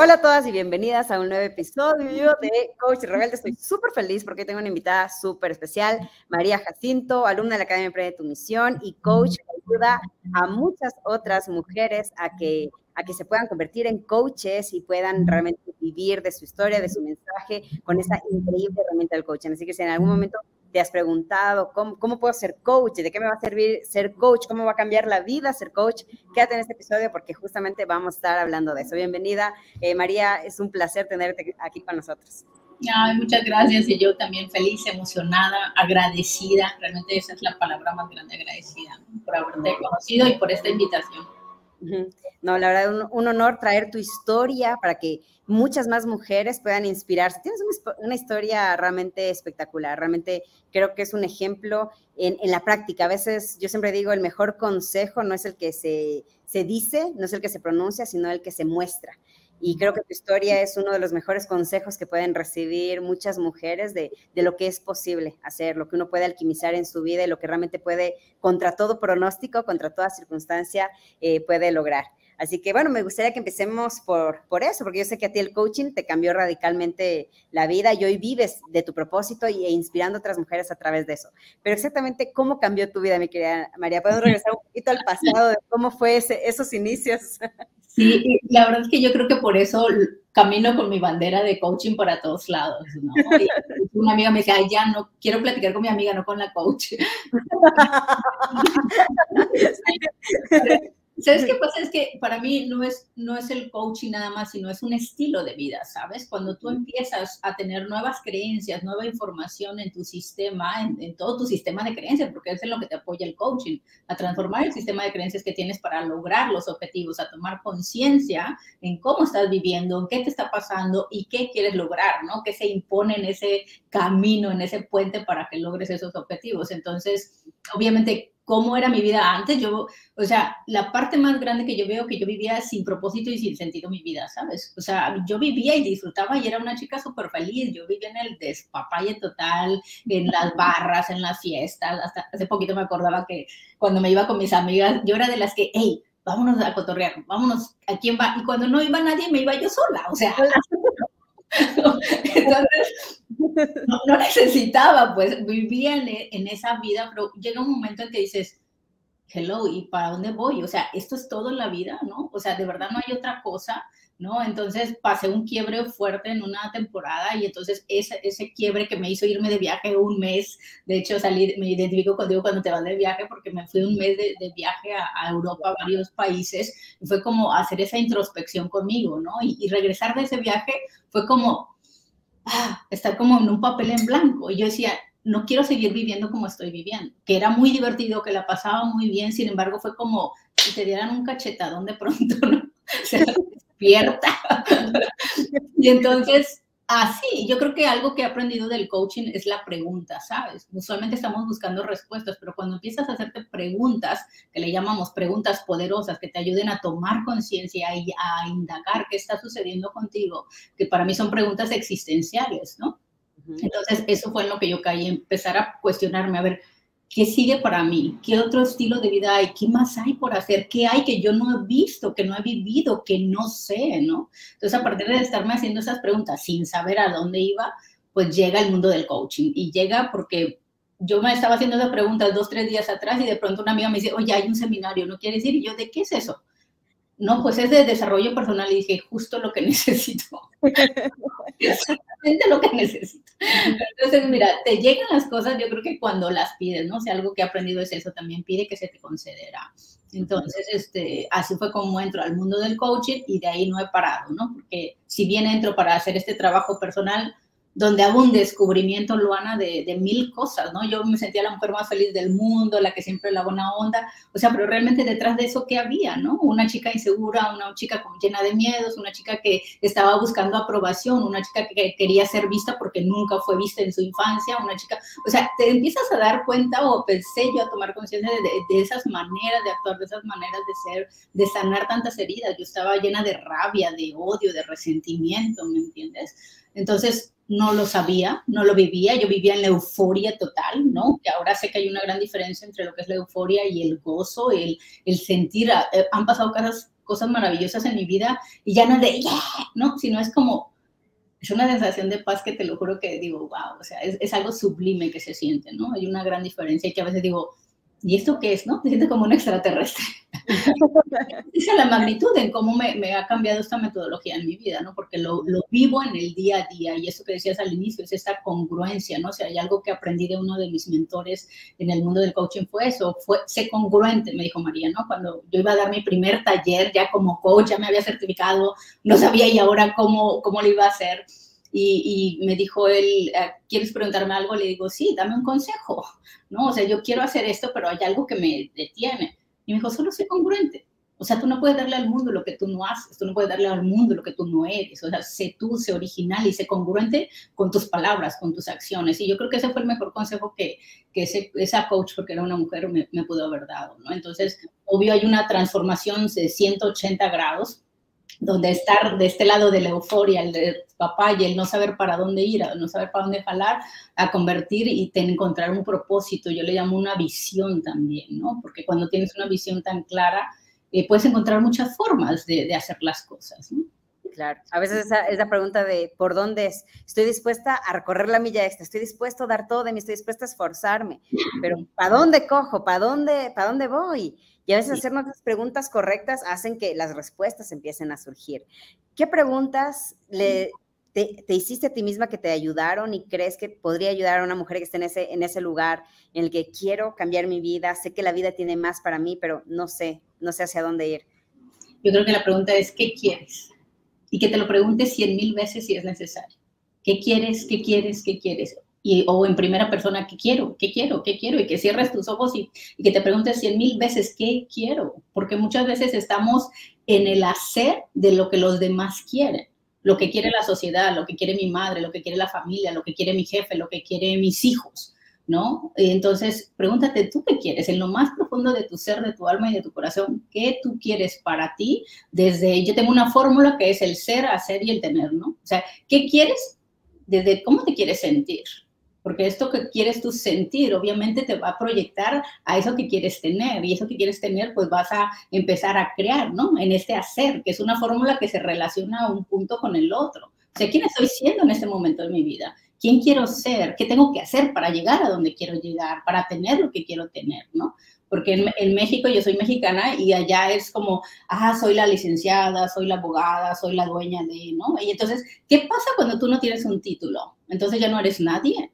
Hola a todas y bienvenidas a un nuevo episodio de Coach Rebelde. Estoy súper feliz porque tengo una invitada súper especial, María Jacinto, alumna de la Academia Emprende tu Misión y coach que ayuda a muchas otras mujeres a que, a que se puedan convertir en coaches y puedan realmente vivir de su historia, de su mensaje con esa increíble herramienta del coaching. Así que si en algún momento te has preguntado cómo, cómo puedo ser coach, de qué me va a servir ser coach, cómo va a cambiar la vida ser coach, quédate en este episodio porque justamente vamos a estar hablando de eso. Bienvenida, eh, María, es un placer tenerte aquí con nosotros. Ay, muchas gracias y yo también feliz, emocionada, agradecida, realmente esa es la palabra más grande, agradecida por haberte conocido y por esta invitación. No, la verdad, un, un honor traer tu historia para que muchas más mujeres puedan inspirarse. Tienes una, historia realmente espectacular, realmente creo que es un ejemplo en, la práctica. A veces yo siempre digo, el mejor consejo no es el que se, dice, no es el que se pronuncia, sino el que se muestra. Y creo que tu historia es uno de los mejores consejos que pueden recibir muchas mujeres de, lo que es posible hacer, lo que uno puede alquimizar en su vida y lo que realmente puede, contra todo pronóstico, contra toda circunstancia, eh, puede lograr. Así que bueno, me gustaría que empecemos por, por eso, porque yo sé que a ti el coaching te cambió radicalmente la vida y hoy vives de tu propósito e inspirando a otras mujeres a través de eso. Pero exactamente cómo cambió tu vida, mi querida María. ¿Podemos regresar un poquito al pasado de cómo fue esos inicios? Sí, la verdad es que yo creo que por eso camino con mi bandera de coaching para todos lados, ¿no? una amiga me dice, ay, ya no quiero platicar con mi amiga, no con la coach. ¿Sabes qué pasa? Es que para mí no es, no es el coaching nada más, sino es un estilo de vida, ¿sabes? Cuando tú empiezas a tener nuevas creencias, nueva información en tu sistema, en, todo tu sistema de creencias, porque es en lo que te apoya el coaching, a transformar el sistema de creencias que tienes para lograr los objetivos, a tomar conciencia en cómo estás viviendo, en qué te está pasando y qué quieres lograr, ¿no? ¿Qué se impone en ese camino, en ese puente para que logres esos objetivos? Entonces, obviamente, cómo era mi vida antes, yo, o sea, la parte más grande que yo veo que yo vivía sin propósito y sin sentido mi vida, ¿sabes? O sea, yo vivía y disfrutaba y era una chica súper feliz, yo vivía en el despapalle total, en las barras, en las fiestas, hasta hace poquito me acordaba que cuando me iba con mis amigas, yo era de las que, hey, vámonos a cotorrear, vámonos, ¿a quién va? Y cuando no iba nadie, me iba yo sola, o sea, Entonces, no, necesitaba, pues vivía en, esa vida, pero llega un momento en que dices, hello, ¿y para dónde voy? O sea, esto es todo en la vida, ¿no? O sea, de verdad no hay otra cosa. ¿no? Entonces pasé un quiebre fuerte en una temporada y entonces ese, ese quiebre que me hizo irme de viaje un mes, de hecho salí, me identifico contigo cuando te vas de viaje porque me fui un mes de, viaje a, Europa, a varios países, y fue como hacer esa introspección conmigo, ¿no? Y, regresar de ese viaje fue como ah, estar como en un papel en blanco y yo decía, no quiero seguir viviendo como estoy viviendo, que era muy divertido, que la pasaba muy bien, sin embargo fue como si te dieran un cachetadón de pronto, ¿no? despierta. y entonces, así, yo creo que algo que he aprendido del coaching es la pregunta, ¿sabes? Usualmente estamos buscando respuestas, pero cuando empiezas a hacerte preguntas, que le llamamos preguntas poderosas, que te ayuden a tomar conciencia y a indagar qué está sucediendo contigo, que para mí son preguntas existenciales, ¿no? Entonces, eso fue en lo que yo caí, empezar a cuestionarme, a ver, ¿Qué sigue para mí? ¿Qué otro estilo de vida hay? ¿Qué más hay por hacer? ¿Qué hay que yo no he visto, que no he vivido, que no sé, ¿no? Entonces, a partir de estarme haciendo esas preguntas sin saber a dónde iba, pues llega el mundo del coaching. Y llega porque yo me estaba haciendo esas preguntas dos, tres días atrás y de pronto una amiga me dice, oye, hay un seminario, ¿no quieres ir? Y yo, ¿de qué es eso? No, pues es de desarrollo personal y dije, justo lo que necesito. Exactamente lo que necesito. Entonces, mira, te llegan las cosas, yo creo que cuando las pides, ¿no? O sea, algo que he aprendido es eso, también pide que se te concederá. Entonces, este, así fue como entro al mundo del coaching y de ahí no he parado, ¿no? Porque si bien entro para hacer este trabajo personal, donde hago un descubrimiento, Luana, de, de, mil cosas, ¿no? Yo me sentía la mujer más feliz del mundo, la que siempre la buena onda, o sea, pero realmente detrás de eso, ¿qué había, no? Una chica insegura, una chica llena de miedos, una chica que estaba buscando aprobación, una chica que quería ser vista porque nunca fue vista en su infancia, una chica, o sea, te empiezas a dar cuenta o pensé yo a tomar conciencia de, de esas maneras de actuar, de esas maneras de ser, de sanar tantas heridas. Yo estaba llena de rabia, de odio, de resentimiento, ¿me entiendes? Entonces, no lo sabía, no lo vivía, yo vivía en la euforia total, ¿no? Que ahora sé que hay una gran diferencia entre lo que es la euforia y el gozo, el, el sentir, eh, han pasado cosas, cosas maravillosas en mi vida y ya no es de, no, sino es como, es una sensación de paz que te lo juro que digo, wow, o sea, es, es algo sublime que se siente, ¿no? Hay una gran diferencia que a veces digo, ¿y esto qué es, no? Te sientes como un extraterrestre. Esa es la magnitud en cómo me, me, ha cambiado esta metodología en mi vida, ¿no? Porque lo, lo, vivo en el día a día y eso que decías al inicio es esta congruencia, ¿no? O sea, hay algo que aprendí de uno de mis mentores en el mundo del coaching fue eso, fue ser congruente, me dijo María, ¿no? Cuando yo iba a dar mi primer taller ya como coach, ya me había certificado, no sabía y ahora cómo, cómo lo iba a hacer y, me dijo él, ah, ¿quieres preguntarme algo? Le digo, sí, dame un consejo, ¿no? O sea, yo quiero hacer esto, pero hay algo que me detiene. Y me dijo, solo sé congruente. O sea, tú no puedes darle al mundo lo que tú no haces, tú no puedes darle al mundo lo que tú no eres. O sea, sé tú, sé original y sé congruente con tus palabras, con tus acciones. Y yo creo que ese fue el mejor consejo que, que ese, esa coach, porque era una mujer, me, me pudo haber dado, ¿no? Entonces, obvio, hay una transformación de 180 grados donde estar de este lado de la euforia, el de papá y el no saber para dónde ir, no saber para dónde jalar, a convertir y encontrar un propósito. Yo le llamo una visión también, ¿no? Porque cuando tienes una visión tan clara, eh, puedes encontrar muchas formas de, hacer las cosas, ¿no? Claro, a veces esa, esa pregunta de ¿por dónde es? Estoy dispuesta a recorrer la milla extra, estoy dispuesto a dar todo de mí, estoy dispuesta a esforzarme, pero ¿para dónde cojo? ¿Para dónde, para dónde voy? Y a veces hacernos las preguntas correctas hacen que las respuestas empiecen a surgir. ¿Qué preguntas le, te, te, hiciste a ti misma que te ayudaron y crees que podría ayudar a una mujer que esté en ese, en ese lugar en el que quiero cambiar mi vida? Sé que la vida tiene más para mí, pero no sé, no sé hacia dónde ir. Yo creo que la pregunta es, ¿qué quieres? Y que te lo preguntes cien mil veces si es necesario. ¿Qué quieres? ¿Qué quieres? ¿Qué quieres? Y, o en primera persona, ¿qué quiero? ¿Qué quiero? ¿Qué quiero? Y que cierres tus ojos y, y que te preguntes cien mil veces, ¿qué quiero? Porque muchas veces estamos en el hacer de lo que los demás quieren. Lo que quiere la sociedad, lo que quiere mi madre, lo que quiere la familia, lo que quiere mi jefe, lo que quiere mis hijos, ¿no? Entonces, pregúntate, ¿tú qué quieres? En lo más profundo de tu ser, de tu alma y de tu corazón, ¿qué tú quieres para ti? Desde, yo tengo una fórmula que es el ser, hacer y el tener, ¿no? O sea, ¿qué quieres? Desde cómo te quieres sentir, porque esto que quieres tú sentir, obviamente te va a proyectar a eso que quieres tener, y eso que quieres tener, pues vas a empezar a crear, ¿no? En este hacer, que es una fórmula que se relaciona un punto con el otro. O sea, ¿quién estoy siendo en este momento de mi vida? ¿Quién quiero ser? ¿Qué tengo que hacer para llegar a donde quiero llegar? Para tener lo que quiero tener, ¿no? Porque en, en, México yo soy mexicana y allá es como, ah, soy la licenciada, soy la abogada, soy la dueña de, ¿no? Y entonces, ¿qué pasa cuando tú no tienes un título? Entonces ya no eres nadie.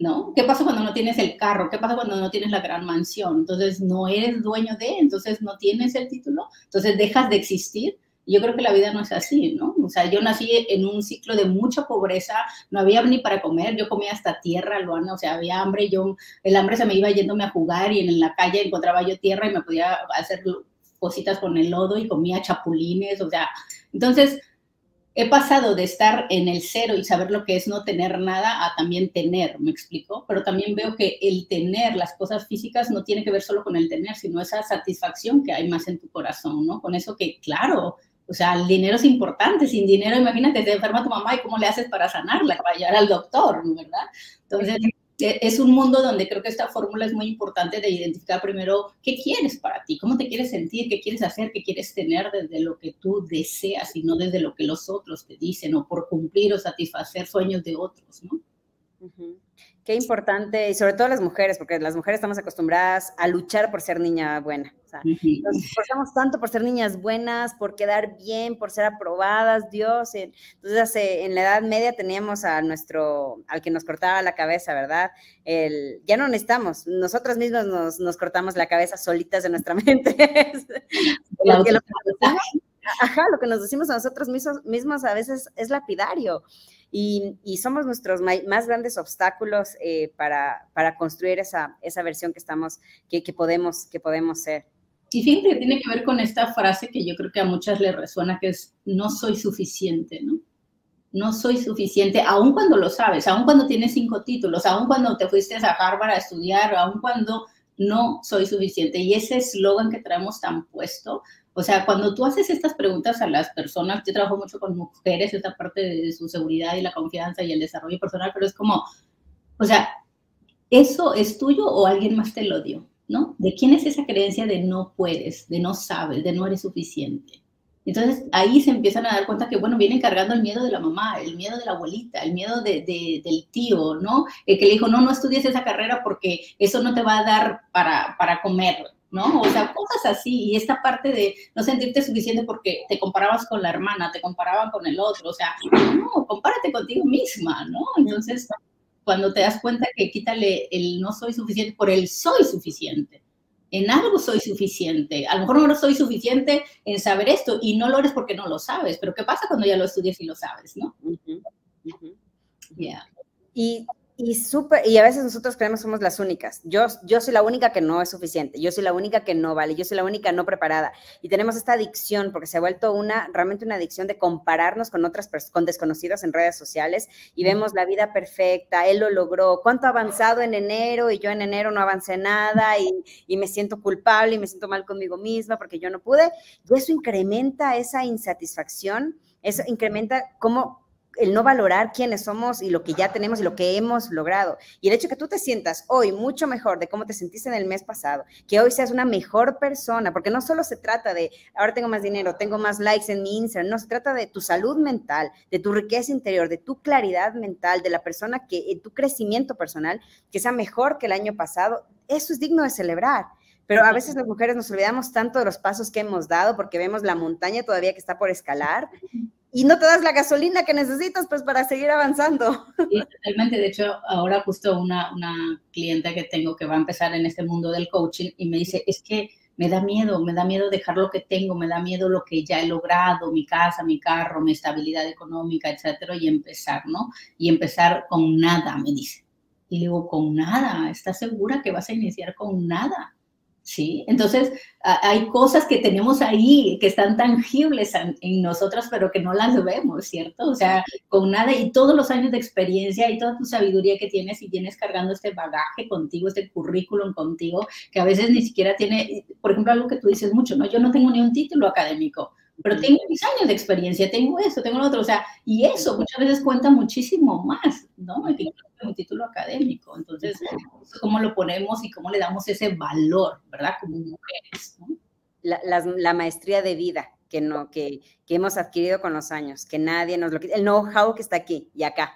¿No? ¿Qué pasa cuando no tienes el carro? ¿Qué pasa cuando no tienes la gran mansión? Entonces no eres dueño de, entonces no tienes el título, entonces dejas de existir. Yo creo que la vida no es así, ¿no? O sea, yo nací en un ciclo de mucha pobreza, no había ni para comer, yo comía hasta tierra, Luana, o sea, había hambre, yo, el hambre se me iba yéndome a jugar y en la calle encontraba yo tierra y me podía hacer cositas con el lodo y comía chapulines, o sea, entonces he pasado de estar en el cero y saber lo que es no tener nada a también tener, me explico, pero también veo que el tener las cosas físicas no tiene que ver solo con el tener, sino esa satisfacción que hay más en tu corazón, ¿no? Con eso que, claro, o sea, el dinero es importante, sin dinero, imagínate, te enferma tu mamá y cómo le haces para sanarla, para llegar al doctor, ¿verdad? Entonces, es un mundo donde creo que esta fórmula es muy importante de identificar primero qué quieres para ti, cómo te quieres sentir, qué quieres hacer, qué quieres tener desde lo que tú deseas y no desde lo que los otros te dicen o por cumplir o satisfacer sueños de otros, ¿no? Qué importante, y sobre todo las mujeres, porque las mujeres estamos acostumbradas a luchar por ser niña buena. O sea, Nos esforzamos tanto por ser niñas buenas, por quedar bien, por ser aprobadas, Dios. Entonces, hace, en la Edad Media teníamos a nuestro, al que nos cortaba la cabeza, ¿verdad? El, ya no necesitamos, nosotros mismos nos, nos cortamos la cabeza solitas de nuestra mente. lo que, lo ajá, lo que nos decimos a nosotros mismos, mismos a veces es lapidario y, y somos nuestros más grandes obstáculos eh, para, para, construir esa, esa versión que estamos, que, que, podemos, que podemos ser. Y fíjate que tiene que ver con esta frase que yo creo que a muchas les resuena, que es, no soy suficiente, ¿no? No soy suficiente, aun cuando lo sabes, aun cuando tienes cinco títulos, aun cuando te fuiste a Harvard a estudiar, aun cuando no soy suficiente. Y ese eslogan que traemos tan puesto, o sea, cuando tú haces estas preguntas a las personas, yo trabajo mucho con mujeres, esta parte de su seguridad y la confianza y el desarrollo personal, pero es como, o sea, ¿eso es tuyo o alguien más te lo dio? ¿no? ¿De quién es esa creencia de no puedes, de no sabes, de no eres suficiente? Entonces ahí se empiezan a dar cuenta que, bueno, vienen cargando el miedo de la mamá, el miedo de la abuelita, el miedo de, del tío, ¿no? El que le dijo, no, no estudies esa carrera porque eso no te va a dar para, para comer, ¿no? O sea, cosas así. Y esta parte de no sentirte suficiente porque te comparabas con la hermana, te comparaban con el otro, o sea, no, compárate contigo misma, ¿no? Entonces, cuando te das cuenta que quítale el no soy suficiente por el soy suficiente en algo soy suficiente. A lo mejor no soy suficiente en saber esto y no lo eres porque no lo sabes, pero ¿qué pasa cuando ya lo estudias y lo sabes, no? Y y, super, y a veces nosotros creemos que somos las únicas. Yo, yo soy la única que no es suficiente, yo soy la única que no vale, yo soy la única no preparada. Y tenemos esta adicción, porque se ha vuelto una, realmente una adicción de compararnos con otras con desconocidos en redes sociales y vemos la vida perfecta, él lo logró, cuánto ha avanzado en enero y yo en enero no avancé nada y, y me siento culpable y me siento mal conmigo misma porque yo no pude. Y eso incrementa esa insatisfacción, eso incrementa cómo el no valorar quiénes somos y lo que ya tenemos y lo que hemos logrado. Y el hecho de que tú te sientas hoy mucho mejor de cómo te sentiste en el mes pasado, que hoy seas una mejor persona, porque no solo se trata de, ahora tengo más dinero, tengo más likes en mi Instagram, no, se trata de tu salud mental, de tu riqueza interior, de tu claridad mental, de la persona que, tu crecimiento personal, que sea mejor que el año pasado. Eso es digno de celebrar. Pero a veces las mujeres nos olvidamos tanto de los pasos que hemos dado porque vemos la montaña todavía que está por escalar y no te das la gasolina que necesitas pues para seguir avanzando. Sí, totalmente. De hecho, ahora justo una, una cliente que tengo que va a empezar en este mundo del coaching y me dice, es que me da miedo, me da miedo dejar lo que tengo, me da miedo lo que ya he logrado, mi casa, mi carro, mi estabilidad económica, etcétera, y empezar, ¿no? Y empezar con nada, me dice. Y digo, con nada, ¿estás segura que vas a iniciar con nada? ¿Sí? Entonces, hay cosas que tenemos ahí que están tangibles en nosotras, pero que no las vemos, ¿cierto? O sea, con nada y todos los años de experiencia y toda tu sabiduría que tienes y tienes cargando este bagaje contigo, este currículum contigo, que a veces ni siquiera tiene, por ejemplo, algo que tú dices mucho, ¿no? Yo no tengo ni un título académico, pero tengo mis años de experiencia, tengo eso, tengo lo otro, o sea, y eso muchas veces cuenta muchísimo más, ¿no? Que un título académico. Entonces, ¿cómo lo ponemos y cómo le damos ese valor, ¿verdad? Como mujeres, ¿no? la, maestría de vida que, no, que, que, hemos adquirido con los años, que nadie nos lo quita, el know-how que está aquí y acá.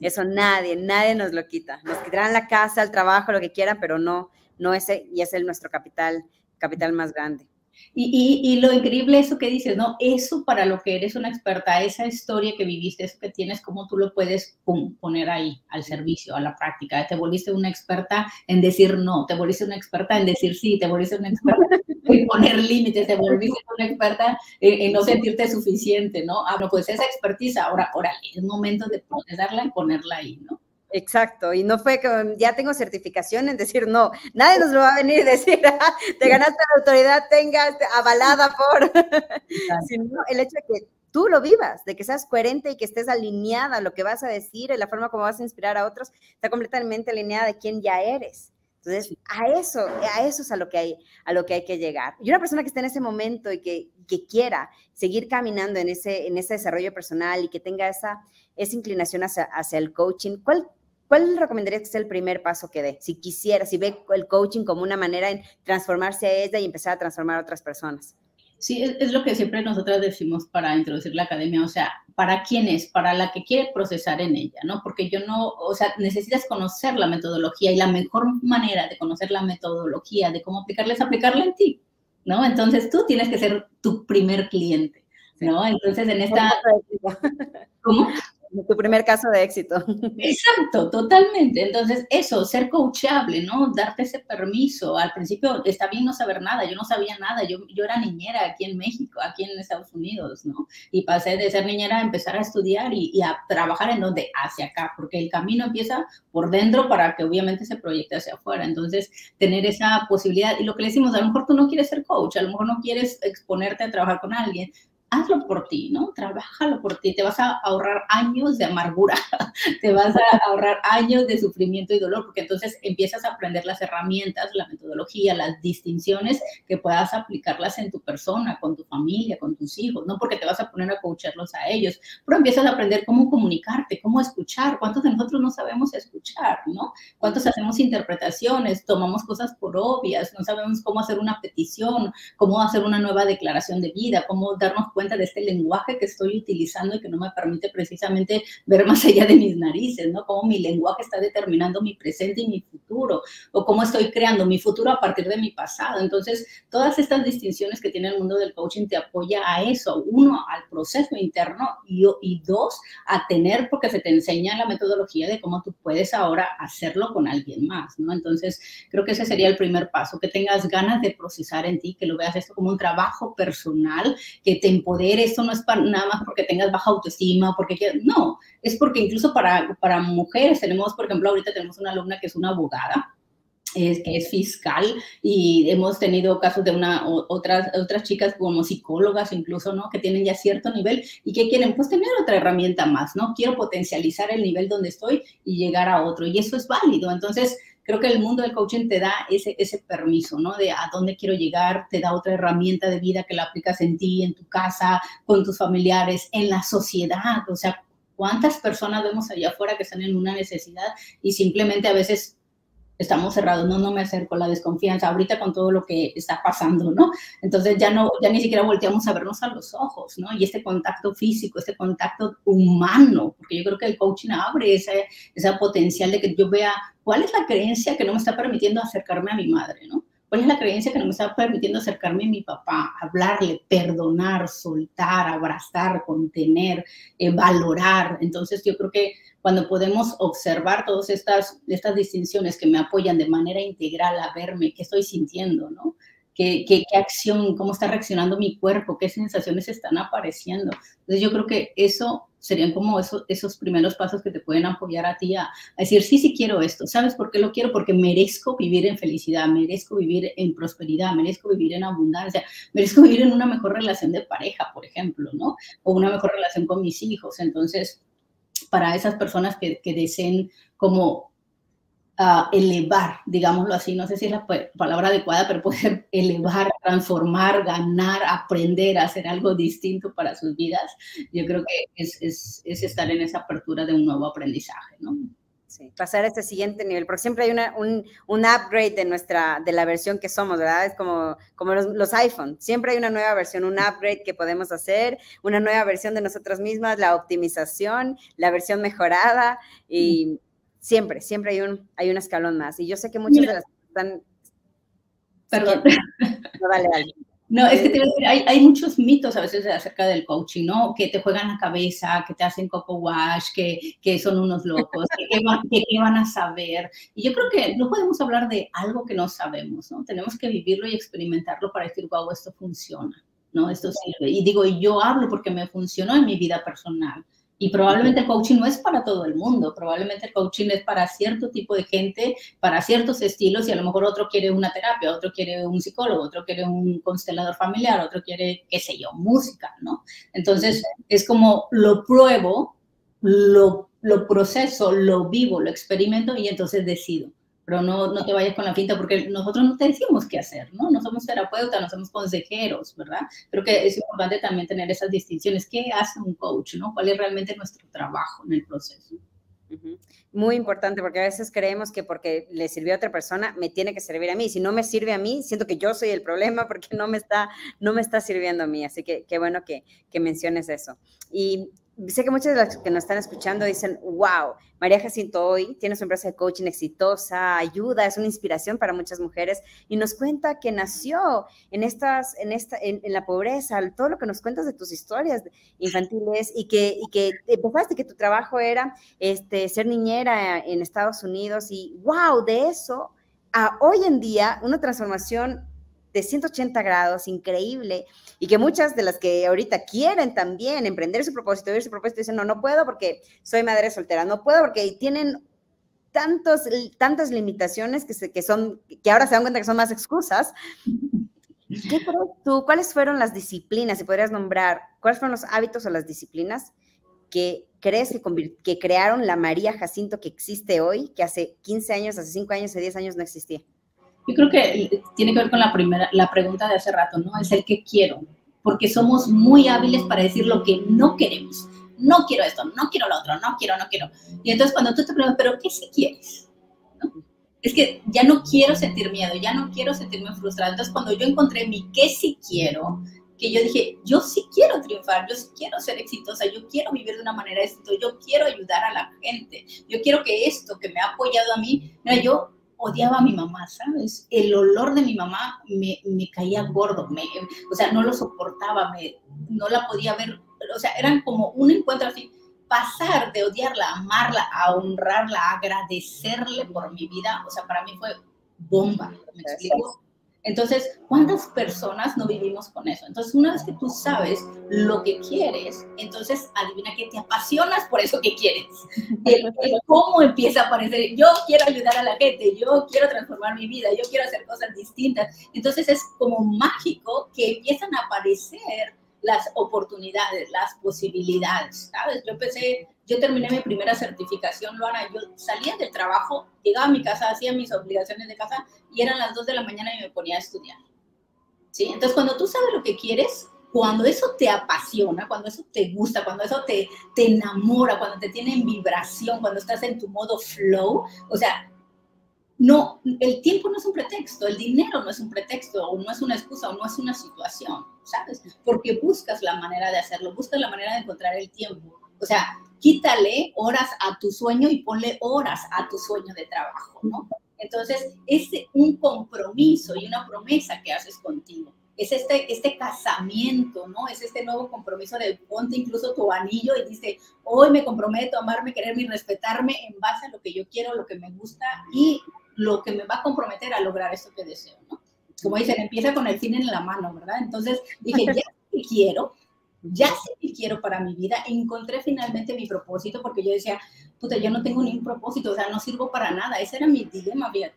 Eso nadie, nadie nos lo quita. Nos quitarán la casa, el trabajo, lo que quieran, pero no, no ese, y es el nuestro capital, capital más grande. Y, y, lo increíble eso que dices, ¿no? Eso para lo que eres una experta, esa historia que viviste, eso que tienes, cómo tú lo puedes poner ahí al servicio, a la práctica. Te volviste una experta en decir no, te volviste una experta en decir sí, te volviste una experta en poner límites, te volviste una experta en, no sentirte suficiente, ¿no? Ah, no, pues esa expertiza, ahora, órale, es momento de darla y ponerla ahí, ¿no? Exacto, y no fue que ya tengo certificación en decir no, nadie nos lo va a venir a decir, ah, te ganaste la autoridad, tengas avalada por, sino el hecho de que tú lo vivas, de que seas coherente y que estés alineada a lo que vas a decir, en la forma como vas a inspirar a otros, está completamente alineada de quién ya eres. Entonces, a eso, a eso es a lo que hay, a lo que hay que llegar. Y una persona que esté en ese momento y que, que quiera seguir caminando en ese, en ese desarrollo personal y que tenga esa, esa inclinación hacia, hacia el coaching, ¿cuál ¿Cuál recomendarías que sea el primer paso que dé? Si quisiera, si ve el coaching como una manera en transformarse a ella y empezar a transformar a otras personas. Sí, es, lo que siempre nosotras decimos para introducir la academia, o sea, ¿para quién es? Para la que quiere procesar en ella, ¿no? Porque yo no, o sea, necesitas conocer la metodología y la mejor manera de conocer la metodología, de cómo aplicarla, es aplicarla en ti, ¿no? Entonces tú tienes que ser tu primer cliente, ¿no? Entonces en esta... ¿Cómo? Tu primer caso de éxito. Exacto, totalmente. Entonces, eso, ser coachable, ¿no? Darte ese permiso. Al principio está bien no saber nada, yo no sabía nada, yo, yo era niñera aquí en México, aquí en Estados Unidos, ¿no? Y pasé de ser niñera a empezar a estudiar y, y a trabajar en donde, hacia acá, porque el camino empieza por dentro para que obviamente se proyecte hacia afuera. Entonces, tener esa posibilidad, y lo que le decimos, a lo mejor tú no quieres ser coach, a lo mejor no quieres exponerte a trabajar con alguien, hazlo por ti, ¿no? Trabájalo por ti, te vas a ahorrar años de amargura, te vas a ahorrar años de sufrimiento y dolor, porque entonces empiezas a aprender las herramientas, la metodología, las distinciones que puedas aplicarlas en tu persona, con tu familia, con tus hijos, no porque te vas a poner a coacharlos a ellos, pero empiezas a aprender cómo comunicarte, cómo escuchar, cuántos de nosotros no sabemos escuchar, ¿no? ¿Cuántos hacemos interpretaciones, tomamos cosas por obvias, no sabemos cómo hacer una petición, cómo hacer una nueva declaración de vida, cómo darnos cuenta de este lenguaje que estoy utilizando y que no me permite precisamente ver más allá de mis narices, ¿no? Cómo mi lenguaje está determinando mi presente y mi futuro, o cómo estoy creando mi futuro a partir de mi pasado. Entonces, todas estas distinciones que tiene el mundo del coaching te apoya a eso, uno, al proceso interno y, y dos, a tener, porque se te enseña la metodología de cómo tú puedes ahora hacerlo con alguien más, ¿no? Entonces, creo que ese sería el primer paso, que tengas ganas de procesar en ti, que lo veas esto como un trabajo personal, que te empodere poder, esto no es para, nada más porque tengas baja autoestima, porque no, es porque incluso para, para mujeres tenemos, por ejemplo, ahorita tenemos una alumna que es una abogada, es, que es fiscal y hemos tenido casos de una, otras, otras chicas como psicólogas incluso, ¿no? Que tienen ya cierto nivel y que quieren pues tener otra herramienta más, ¿no? Quiero potencializar el nivel donde estoy y llegar a otro y eso es válido. Entonces, creo que el mundo del coaching te da ese, ese permiso, ¿no? De a dónde quiero llegar, te da otra herramienta de vida que la aplicas en ti, en tu casa, con tus familiares, en la sociedad, o sea, ¿cuántas personas vemos allá afuera que están en una necesidad y simplemente a veces estamos cerrados, no, no me acerco, la desconfianza, ahorita con todo lo que está pasando, ¿no? Entonces ya no, ya ni siquiera volteamos a vernos a los ojos, ¿no? Y este contacto físico, este contacto humano, porque yo creo que el coaching abre ese, esa potencial de que yo vea cuál es la creencia que no me está permitiendo acercarme a mi madre, ¿no? ¿Cuál es la creencia que no me está permitiendo acercarme a mi papá, hablarle, perdonar, soltar, abrazar, contener, eh, valorar? Entonces yo creo que cuando podemos observar todas estas, estas distinciones que me apoyan de manera integral a verme, qué estoy sintiendo, ¿no? ¿Qué, qué, acción, cómo está reaccionando mi cuerpo, qué sensaciones están apareciendo. Entonces yo creo que eso serían como esos, esos primeros pasos que te pueden apoyar a ti a, a, decir, sí, sí quiero esto. ¿Sabes por qué lo quiero? Porque merezco vivir en felicidad, merezco vivir en prosperidad, merezco vivir en abundancia, merezco vivir en una mejor relación de pareja, por ejemplo, ¿no? O una mejor relación con mis hijos. Entonces, para esas personas que, deseen como uh, elevar, digámoslo así, no sé si es la palabra adecuada, pero poder elevar, transformar, ganar, aprender, hacer algo distinto para sus vidas, yo creo que es, es, es estar en esa apertura de un nuevo aprendizaje, ¿no? Sí, pasar a este siguiente nivel, porque siempre hay una, un, un, upgrade de nuestra, de la versión que somos, ¿verdad? Es como, como los, los iPhone, siempre hay una nueva versión, un upgrade que podemos hacer, una nueva versión de nosotras mismas, la optimización, la versión mejorada, y siempre, siempre hay un, hay un escalón más. Y yo sé que muchas Mira. de las están... Perdón. No, dale, dale. No, es que te decir, hay, hay, muchos mitos a veces acerca del coaching, ¿no? Que te juegan la cabeza, que te hacen coco wash, que, que son unos locos, que, que, van, que, van, a saber. Y yo creo que no podemos hablar de algo que no sabemos, ¿no? Tenemos que vivirlo y experimentarlo para decir, wow, esto funciona, ¿no? Esto sirve. Y digo, yo hablo porque me funcionó en mi vida personal. Y probablemente el coaching no es para todo el mundo, probablemente el coaching es para cierto tipo de gente, para ciertos estilos, y a lo mejor otro quiere una terapia, otro quiere un psicólogo, otro quiere un constelador familiar, otro quiere, qué sé yo, música, ¿no? Entonces, es como lo pruebo, lo, lo proceso, lo vivo, lo experimento y entonces decido pero no, no te vayas con la pinta porque nosotros no te decimos qué hacer, ¿no? No somos terapeutas, no somos consejeros, ¿verdad? Creo que es importante también tener esas distinciones. ¿Qué hace un coach, no? ¿Cuál es realmente nuestro trabajo en el proceso? Muy importante porque a veces creemos que porque le sirvió a otra persona me tiene que servir a mí. Si no me sirve a mí, siento que yo soy el problema porque no me está, no me está sirviendo a mí. Así que qué bueno que, que menciones eso. Y sé que muchas de las que nos están escuchando dicen, wow, María Jacinto hoy tiene su empresa de coaching exitosa, ayuda, es una inspiración para muchas mujeres y nos cuenta que nació en, estas, en, esta, en, en la pobreza, todo lo que nos cuentas de tus historias infantiles y que, y que empezaste que tu trabajo era este, ser niñera en Estados Unidos y wow, de eso a hoy en día una transformación de 180 grados, increíble, y que muchas de las que ahorita quieren también emprender su propósito, vivir su propósito, dicen, no, no puedo porque soy madre soltera, no puedo porque tienen tantos, tantas limitaciones que, se, que, son, que ahora se dan cuenta que son más excusas. ¿Qué crees tú? ¿Cuáles fueron las disciplinas, si podrías nombrar, cuáles fueron los hábitos o las disciplinas que crees que, que crearon la María Jacinto que existe hoy, que hace 15 años, hace 5 años, hace 10 años no existía? Yo creo que tiene que ver con la primera, la pregunta de hace rato, ¿no? Es el que quiero, porque somos muy hábiles para decir lo que no queremos. No quiero esto, no quiero lo otro, no quiero, no quiero. Y entonces cuando tú te preguntas, ¿pero qué si quieres? Es que ya no quiero sentir miedo, ya no quiero sentirme frustrada. Entonces cuando yo encontré mi qué si quiero, que yo dije, yo sí quiero triunfar, yo sí quiero ser exitosa, yo quiero vivir de una manera exitosa, yo quiero ayudar a la gente, yo quiero que esto que me ha apoyado a mí, mira, yo odiaba a mi mamá, ¿sabes? El olor de mi mamá me, me caía gordo, me, o sea, no lo soportaba, me, no la podía ver, o sea, eran como un encuentro así, pasar de odiarla, amarla, a honrarla, a agradecerle por mi vida, o sea, para mí fue bomba, ¿me explico? Entonces, ¿cuántas personas no vivimos con eso? Entonces, una vez que tú sabes lo que quieres, entonces adivina que te apasionas por eso que quieres. El, cómo empieza a aparecer, yo quiero ayudar a la gente, yo quiero transformar mi vida, yo quiero hacer cosas distintas. Entonces es como mágico que empiezan a aparecer las oportunidades, las posibilidades, ¿sabes? Yo empecé, yo terminé mi primera certificación, Luana, yo salía del trabajo, llegaba a mi casa, hacía mis obligaciones de casa y eran las 2 de la mañana y me ponía a estudiar. ¿Sí? Entonces, cuando tú sabes lo que quieres, cuando eso te apasiona, cuando eso te gusta, cuando eso te, te enamora, cuando te tiene en vibración, cuando estás en tu modo flow, o sea, no, el tiempo no es un pretexto, el dinero no es un pretexto, o no es una excusa, o no es una situación, ¿sabes? Porque buscas la manera de hacerlo, buscas la manera de encontrar el tiempo. O sea, quítale horas a tu sueño y ponle horas a tu sueño de trabajo, ¿no? Entonces, es un compromiso y una promesa que haces contigo. Es este, este casamiento, ¿no? Es este nuevo compromiso de ponte incluso tu anillo y dice, hoy me comprometo a amarme, quererme y respetarme en base a lo que yo quiero, lo que me gusta y lo que me va a comprometer a lograr eso que deseo, ¿no? Como dicen, empieza con el fin en la mano, ¿verdad? Entonces dije, ya quiero, ya sé que quiero para mi vida, encontré finalmente mi propósito porque yo decía, puta, yo no tengo ni un propósito, o sea, no sirvo para nada, ese era mi dilema, fíjate,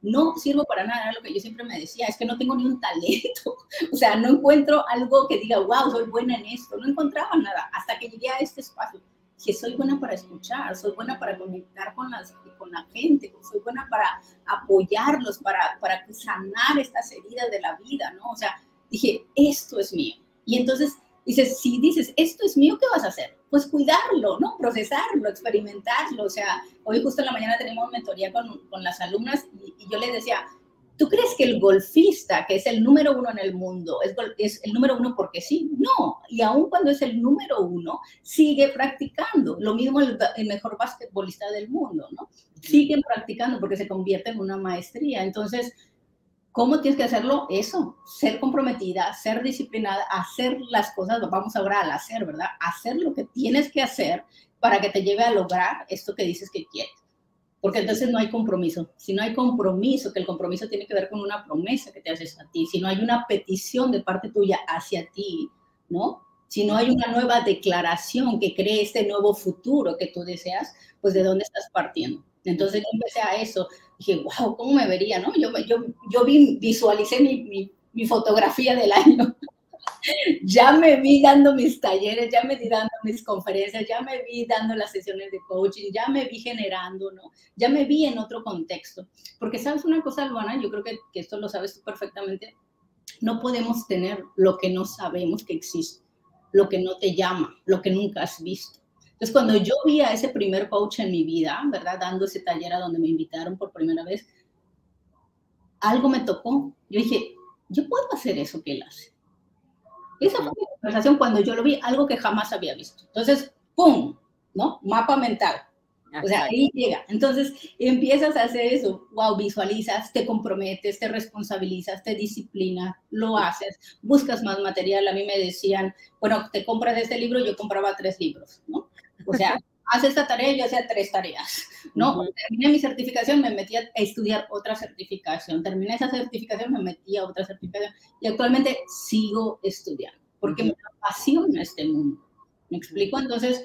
no sirvo para nada, era lo que yo siempre me decía, es que no tengo ni un talento, o sea, no encuentro algo que diga, wow, soy buena en esto, no encontraba nada, hasta que llegué a este espacio que soy buena para escuchar, soy buena para conectar con, las, con la gente, soy buena para apoyarlos, para, para sanar estas heridas de la vida, ¿no? O sea, dije, esto es mío. Y entonces dices, si dices, esto es mío, ¿qué vas a hacer? Pues cuidarlo, ¿no? Procesarlo, experimentarlo. O sea, hoy justo en la mañana tenemos mentoría con, con las alumnas y, y yo les decía, ¿Tú crees que el golfista, que es el número uno en el mundo, es, es, el número uno porque sí? No, y aun cuando es el número uno, sigue practicando. Lo mismo el, el mejor basquetbolista del mundo, ¿no? Siguen practicando porque se convierte en una maestría. Entonces, ¿cómo tienes que hacerlo? Eso, ser comprometida, ser disciplinada, hacer las cosas, vamos ahora al hacer, ¿verdad? Hacer lo que tienes que hacer para que te lleve a lograr esto que dices que quieres porque entonces no hay compromiso. Si no hay compromiso, que el compromiso tiene que ver con una promesa que te haces a ti, si no hay una petición de parte tuya hacia ti, ¿no? Si no hay una nueva declaración que cree este nuevo futuro que tú deseas, pues de dónde estás partiendo. Entonces yo empecé a eso, dije, wow, ¿cómo me vería, no? Yo, yo, yo vi, visualicé mi, mi, fotografía del año ya me vi dando mis talleres, ya me vi dando mis conferencias, ya me vi dando las sesiones de coaching, ya me vi generando, ¿no? Ya me vi en otro contexto. Porque sabes una cosa, Luana, yo creo que, que esto lo sabes tú perfectamente, no podemos tener lo que no sabemos que existe, lo que no te llama, lo que nunca has visto. Entonces, cuando yo vi a ese primer coach en mi vida, ¿verdad? Dando ese taller a donde me invitaron por primera vez, algo me tocó. Yo dije, yo puedo hacer eso que él hace esa fue mi conversación cuando yo lo vi, algo que jamás había visto. Entonces, ¡pum! ¿No? Mapa mental. O sea, ahí llega. Entonces, empiezas a hacer eso. Wow, visualizas, te comprometes, te responsabilizas, te disciplinas, lo haces, buscas más material. A mí me decían, bueno, te compras este libro, yo compraba tres libros, ¿no? O sea, haz esta tarea, yo hacía tres tareas, ¿no? Terminé mi certificación, me metí a estudiar otra certificación. Terminé esa certificación, me metí a otra certificación y actualmente sigo estudiando porque me apasiona este mundo. ¿Me explico? Entonces,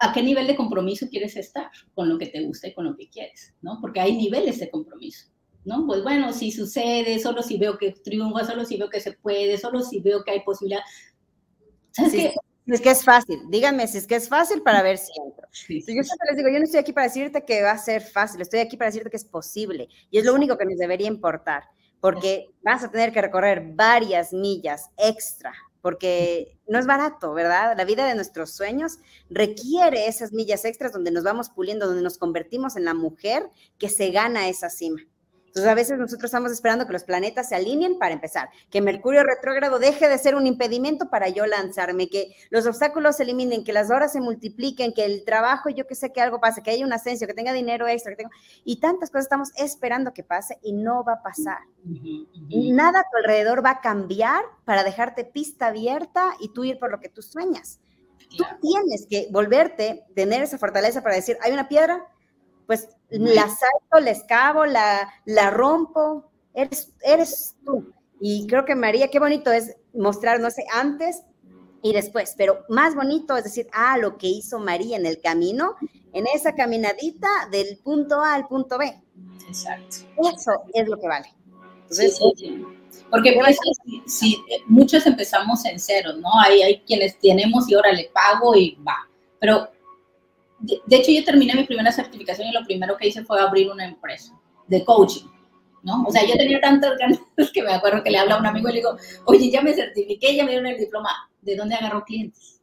¿a qué nivel de compromiso quieres estar con lo que te gusta y con lo que quieres? ¿no? Porque hay niveles de compromiso. ¿no? Pues bueno, si sucede, solo si veo que triunfa, solo si veo que se puede, solo si veo que hay posibilidad. ¿Sabes qué? Es que es fácil, díganme si es que es fácil para ver si entro. yo siempre les digo, yo no estoy aquí para decirte que va a ser fácil, estoy aquí para decirte que es posible. Y es lo único que nos debería importar, porque vas a tener que recorrer varias millas extra, porque no es barato, ¿verdad? La vida de nuestros sueños requiere esas millas extras donde nos vamos puliendo, donde nos convertimos en la mujer que se gana esa cima. Entonces, a veces nosotros estamos esperando que los planetas se alineen para empezar, que Mercurio retrógrado deje de ser un impedimento para yo lanzarme, que los obstáculos se eliminen, que las horas se multipliquen, que el trabajo, yo que sé que algo pase, que haya un ascenso, que tenga dinero extra, que tenga... Y tantas cosas estamos esperando que pase y no va a pasar. Nada a tu alrededor va a cambiar para dejarte pista abierta y tú ir por lo que tú sueñas. Tú tienes que volverte, tener esa fortaleza para decir, hay una piedra, pues la salto, la escavo, la, la rompo, eres, eres tú. Y creo que María, qué bonito es mostrar, no sé, antes y después, pero más bonito es decir, ah, lo que hizo María en el camino, en esa caminadita del punto A al punto B. Exacto. Eso es lo que vale. sí, sí, sí. Porque pues, si, muchos empezamos en cero, ¿no? Hay, hay quienes tenemos y ahora le pago y va. Pero de, hecho, yo terminé mi primera certificación y lo primero que hice fue abrir una empresa de coaching, ¿no? O sea, yo tenía tantas ganas que me acuerdo que le habla a un amigo y le digo, oye, ya me certifiqué, ya me dieron el diploma, ¿de dónde agarro clientes?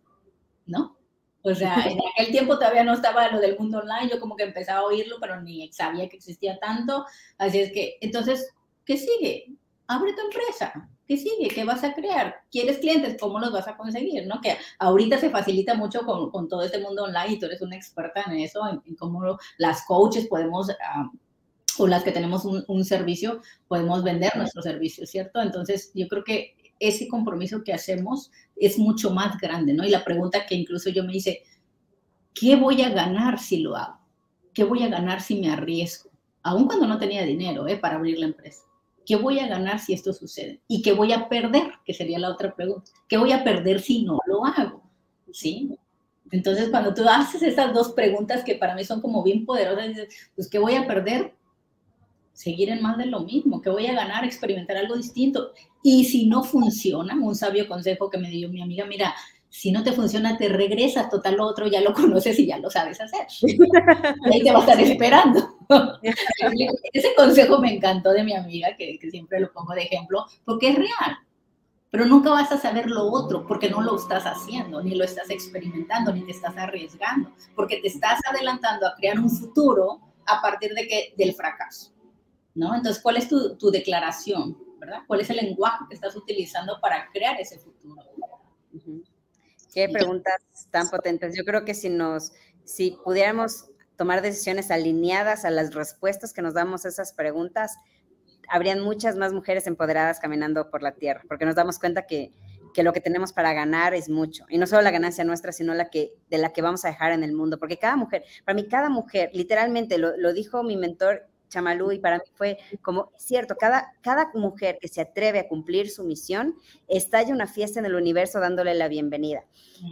¿No? O sea, en aquel tiempo todavía no estaba lo del mundo online, yo como que empezaba a oírlo, pero ni sabía que existía tanto. Así es que, entonces, ¿qué sigue? Abre tu empresa, ¿Qué sigue? ¿Qué vas a crear? ¿Quieres clientes? ¿Cómo los vas a conseguir? ¿no? Que ahorita se facilita mucho con, con todo este mundo online y tú eres una experta en eso, en, cómo las coaches podemos, ah, o las que tenemos un, un, servicio, podemos vender nuestro servicio, ¿cierto? Entonces, yo creo que ese compromiso que hacemos es mucho más grande, ¿no? Y la pregunta que incluso yo me hice, ¿qué voy a ganar si lo hago? ¿Qué voy a ganar si me arriesgo? Aún cuando no tenía dinero, ¿eh? Para abrir la empresa. ¿Qué voy a ganar si esto sucede? ¿Y qué voy a perder? Que sería la otra pregunta. ¿Qué voy a perder si no lo hago? ¿Sí? Entonces, cuando tú haces esas dos preguntas que para mí son como bien poderosas, dices, pues, ¿qué voy a perder? Seguir en más de lo mismo. ¿Qué voy a ganar? Experimentar algo distinto. Y si no funciona, un sabio consejo que me dio mi amiga, mira, si no te funciona, te regresas, total lo otro ya lo conoces y ya lo sabes hacer. Y ahí te va a estar esperando. Ese consejo me encantó de mi amiga, que, que siempre lo pongo de ejemplo, porque es real. Pero nunca vas a saber lo otro porque no lo estás haciendo, ni lo estás experimentando, ni te estás arriesgando, porque te estás adelantando a crear un futuro a partir de que, del fracaso. ¿no? Entonces, ¿cuál es tu, tu declaración? ¿verdad? ¿Cuál es el lenguaje que estás utilizando para crear ese futuro? Qué preguntas tan potentes. Yo creo que si nos, si pudiéramos tomar decisiones alineadas a las respuestas que nos damos a esas preguntas, habrían muchas más mujeres empoderadas caminando por la tierra, porque nos damos cuenta que, que lo que tenemos para ganar es mucho. Y no solo la ganancia nuestra, sino la que, de la que vamos a dejar en el mundo. Porque cada mujer, para mí cada mujer, literalmente, lo, lo dijo mi mentor Chamalú y para mí fue como, cierto, cada, cada mujer que se atreve a cumplir su misión, estalla una fiesta en el universo dándole la bienvenida.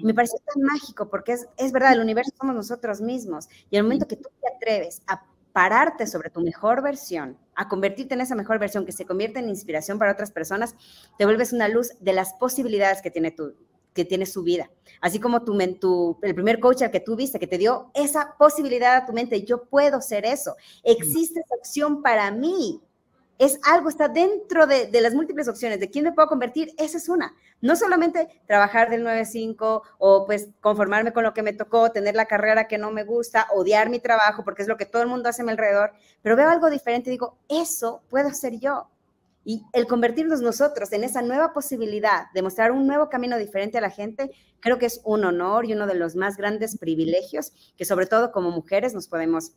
Me pareció tan mágico porque es, es verdad, el universo somos nosotros mismos y el momento que tú te atreves a pararte sobre tu mejor versión, a convertirte en esa mejor versión que se convierte en inspiración para otras personas, te vuelves una luz de las posibilidades que tiene tu, que tiene su vida. Así como tu, tu, el primer coach al que tú viste, que te dio esa posibilidad a tu mente, yo puedo ser eso. Existe esa opción para mí. Es algo, está dentro de, las múltiples opciones de quién me puedo convertir, esa es una. No solamente trabajar del 9-5 o pues conformarme con lo que me tocó, tener la carrera que no me gusta, odiar mi trabajo porque es lo que todo el mundo hace a mi alrededor, pero veo algo diferente y digo, eso puedo ser yo y el convertirnos nosotros en esa nueva posibilidad de mostrar un nuevo camino diferente a la gente, creo que es un honor y uno de los más grandes privilegios que sobre todo como mujeres nos podemos,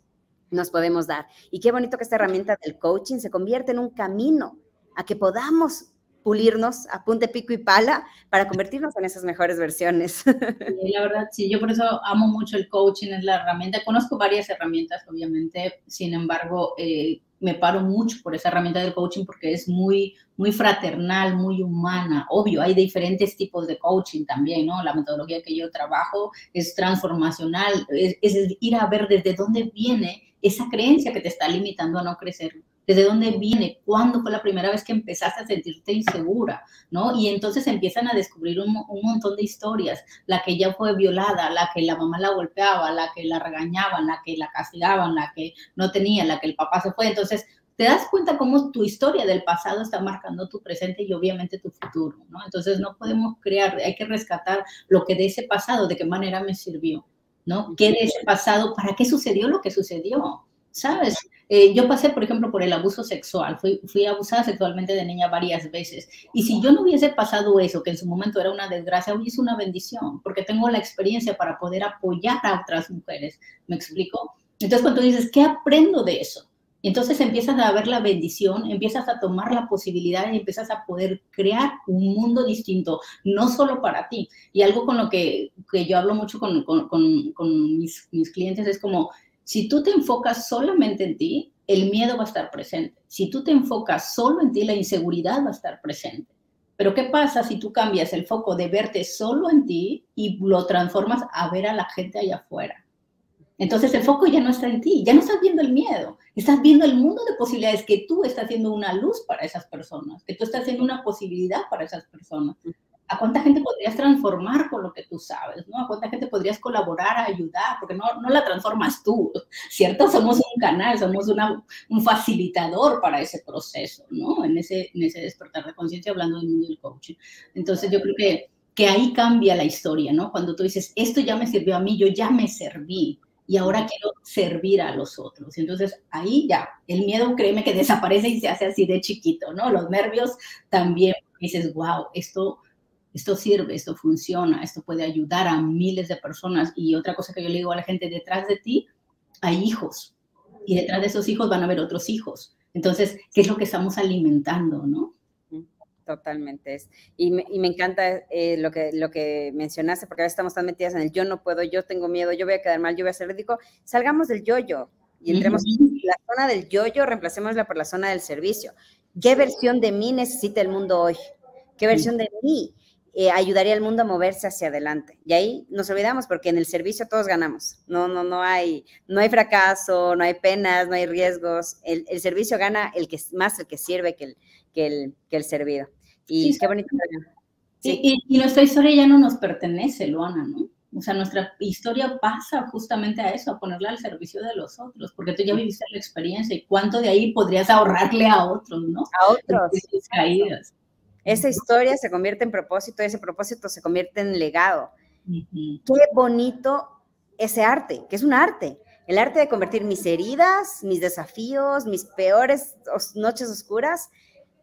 nos podemos dar. Y qué bonito que esta herramienta del coaching se convierte en un camino a que podamos pulirnos a punte pico y pala para convertirnos en esas mejores versiones. la verdad, sí, yo por eso amo mucho el coaching, es la herramienta. Conozco varias herramientas, obviamente, sin embargo, eh, me paro mucho por esa herramienta del coaching porque es muy, muy fraternal, muy humana. Obvio, hay diferentes tipos de coaching también, ¿no? La metodología que yo trabajo es transformacional, es, es ir a ver desde dónde viene esa creencia que te está limitando a no crecer ¿Desde dónde viene? ¿Cuándo fue la primera vez que empezaste a sentirte insegura? ¿No? Y entonces empiezan a descubrir un, un, montón de historias. La que ella fue violada, la que la mamá la golpeaba, la que la regañaban, la que la castigaban, la que no tenía, la que el papá se fue. Entonces, te das cuenta cómo tu historia del pasado está marcando tu presente y obviamente tu futuro, ¿no? Entonces no podemos crear, hay que rescatar lo que de ese pasado, de qué manera me sirvió, ¿no? ¿Qué de ese pasado, para qué sucedió lo que sucedió? ¿Sabes? Eh, yo pasé, por ejemplo, por el abuso sexual, fui, fui abusada sexualmente de niña varias veces. Y si yo no hubiese pasado eso, que en su momento era una desgracia, hoy es una bendición, porque tengo la experiencia para poder apoyar a otras mujeres. ¿Me explico? Entonces, cuando dices, ¿qué aprendo de eso? Entonces empiezas a ver la bendición, empiezas a tomar la posibilidad y empiezas a poder crear un mundo distinto, no solo para ti. Y algo con lo que, que yo hablo mucho con, con, con, mis, mis clientes es como, si tú te enfocas solamente en ti, el miedo va a estar presente. Si tú te enfocas solo en ti, la inseguridad va a estar presente. Pero ¿qué pasa si tú cambias el foco de verte solo en ti y lo transformas a ver a la gente allá afuera? Entonces el foco ya no está en ti, ya no estás viendo el miedo, estás viendo el mundo de posibilidades, que tú estás haciendo una luz para esas personas, que tú estás haciendo una posibilidad para esas personas. ¿A cuánta gente podrías transformar con lo que tú sabes? ¿no? ¿A cuánta gente podrías colaborar, ayudar? Porque no, no la transformas tú, ¿cierto? Somos un canal, somos una, un facilitador para ese proceso, ¿no? En ese, en ese despertar de conciencia, hablando del mundo del coaching. Entonces yo creo que, que ahí cambia la historia, ¿no? Cuando tú dices, esto ya me sirvió a mí, yo ya me serví, y ahora quiero servir a los otros. Entonces ahí ya, el miedo créeme que desaparece y se hace así de chiquito, ¿no? Los nervios también dices, wow, esto, esto sirve, esto funciona, esto puede ayudar a miles de personas. Y otra cosa que yo le digo a la gente, detrás de ti hay hijos y detrás de esos hijos van a haber otros hijos. Entonces, ¿qué es lo que estamos alimentando, no? Totalmente. Es. Y, me, y me encanta eh, lo, que, lo que mencionaste, porque a veces estamos tan metidas en el yo no puedo, yo tengo miedo, yo voy a quedar mal, yo voy a ser ridículo. Salgamos del yo-yo y entremos en la zona del yo-yo, reemplacémosla por la zona del servicio. ¿Qué versión de mí necesita el mundo hoy? ¿Qué versión de mí eh, ayudaría al mundo a moverse hacia adelante? Y ahí nos olvidamos porque en el servicio todos ganamos. No, no, no hay, no hay fracaso, no hay penas, no hay riesgos. El, el servicio gana el que más el que sirve que el, que el, que el servido. Y qué bonito. Sí. Y, nuestra historia ya no nos pertenece, Luana, ¿no? O sea, nuestra historia pasa justamente a eso, a ponerla al servicio de los otros, porque tú ya viviste la experiencia y cuánto de ahí podrías ahorrarle a otros, ¿no? A otros. Caídas. Esa historia se convierte en propósito, ese propósito se convierte en legado. Qué bonito ese arte, que es un arte. El arte de convertir mis heridas, mis desafíos, mis peores noches oscuras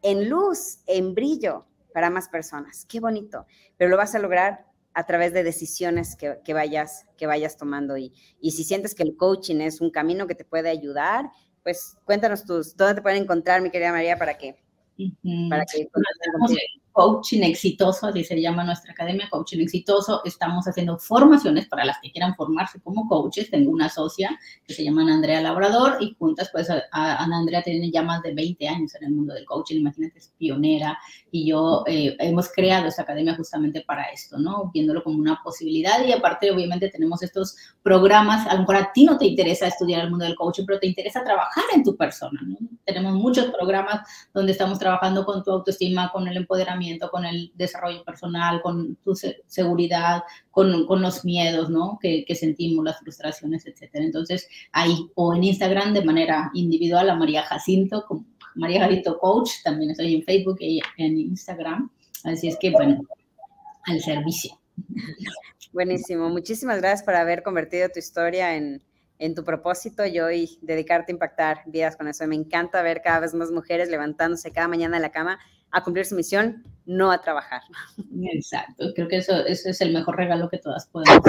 en luz, en brillo para más personas. Qué bonito. Pero lo vas a lograr a través de decisiones que, vayas, que vayas tomando. Y, y si sientes que el coaching es un camino que te puede ayudar, pues cuéntanos tus, dónde te pueden encontrar, mi querida María, para que... Para que coaching exitoso, así se llama nuestra academia, coaching exitoso. Estamos haciendo formaciones para las que quieran formarse como coaches. Tengo una socia que se llama Andrea Labrador y juntas, pues, Ana Andrea tiene ya más de 20 años en el mundo del coaching, imagínate, es pionera y yo eh, hemos creado esta academia justamente para esto, ¿no? Viéndolo como una posibilidad y aparte, obviamente, tenemos estos programas, a lo mejor a ti no te interesa estudiar el mundo del coaching, pero te interesa trabajar en tu persona, ¿no? Tenemos muchos programas donde estamos trabajando con tu autoestima, con el empoderamiento con el desarrollo personal, con tu seguridad, con, con los miedos, ¿no? Que, sentimos, las frustraciones, etcétera. Entonces, ahí, o en Instagram de manera individual a María Jacinto, como María Jacinto Coach, también estoy en Facebook y en Instagram. Así es que, bueno, al servicio. Buenísimo. Muchísimas gracias por haber convertido tu historia en, en tu propósito y hoy dedicarte a impactar vidas con eso. Me encanta ver cada vez más mujeres levantándose cada mañana en la cama a cumplir su misión, no a trabajar. Exacto, creo que eso, es el mejor regalo que todas podemos.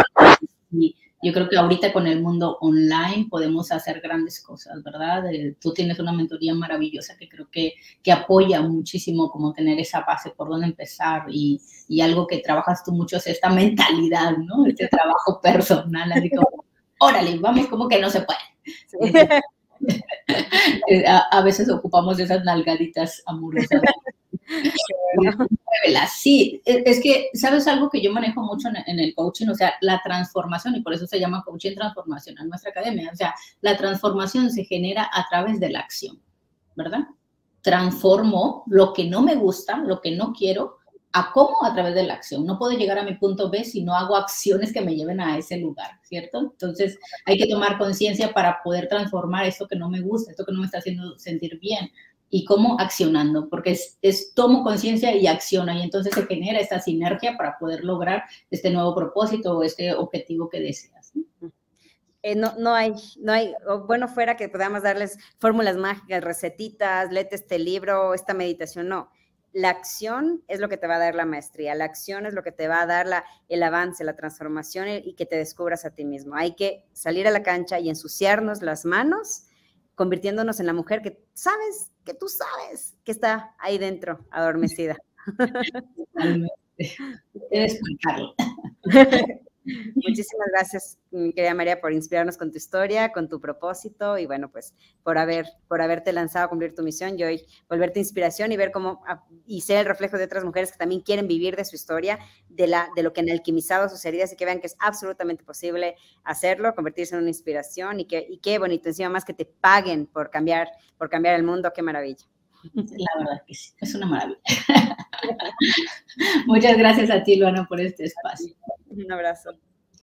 Y yo creo que ahorita con el mundo online podemos hacer grandes cosas, ¿verdad? Eh, tú tienes una mentoría maravillosa que creo que, que apoya muchísimo como tener esa base por dónde empezar y, y algo que trabajas tú mucho es esta mentalidad, ¿no? Este trabajo personal, así como, órale, vamos como que no se puede. a, a, veces ocupamos esas nalgaditas amorosas Sí, es que, ¿sabes algo que yo manejo mucho en, el coaching? O sea, la transformación, y por eso se llama coaching transformación en nuestra academia. O sea, la transformación se genera a través de la acción. ¿verdad? Transformo lo que no me gusta, lo que no quiero, a cómo a través de la acción. No puedo llegar a mi punto B si no hago acciones que me lleven a ese lugar, ¿cierto? Entonces hay que tomar conciencia para poder transformar esto que no me gusta, esto que no me está haciendo sentir bien. Y cómo accionando, porque es, tomo conciencia y acciono, y entonces se genera esta sinergia para poder lograr este nuevo propósito o este objetivo que deseas. Eh, no, no hay, no hay, bueno, fuera que podamos darles fórmulas mágicas, recetitas, léete este libro, esta meditación, no la acción es lo que te va a dar la maestría, la acción es lo que te va a dar la, el avance, la transformación y que te descubras a ti mismo. Hay que salir a la cancha y ensuciarnos las manos, convirtiéndonos en la mujer que sabes, que tú sabes que está ahí dentro, adormecida. Muchísimas gracias, querida María, por inspirarnos con tu historia, con tu propósito y bueno, pues por haber, por haberte lanzado a cumplir tu misión y hoy volverte inspiración y ver cómo ah, y ser el reflejo de otras mujeres que también quieren vivir de su historia, de la, de lo que han alquimizado sus heridas y que vean que es absolutamente posible hacerlo, convertirse en una inspiración y que, y qué bonito, encima más que te paguen por cambiar, por cambiar el mundo, qué maravilla. La verdad que sí, es una maravilla. Muchas gracias a ti, Luana, por este espacio. Un abrazo.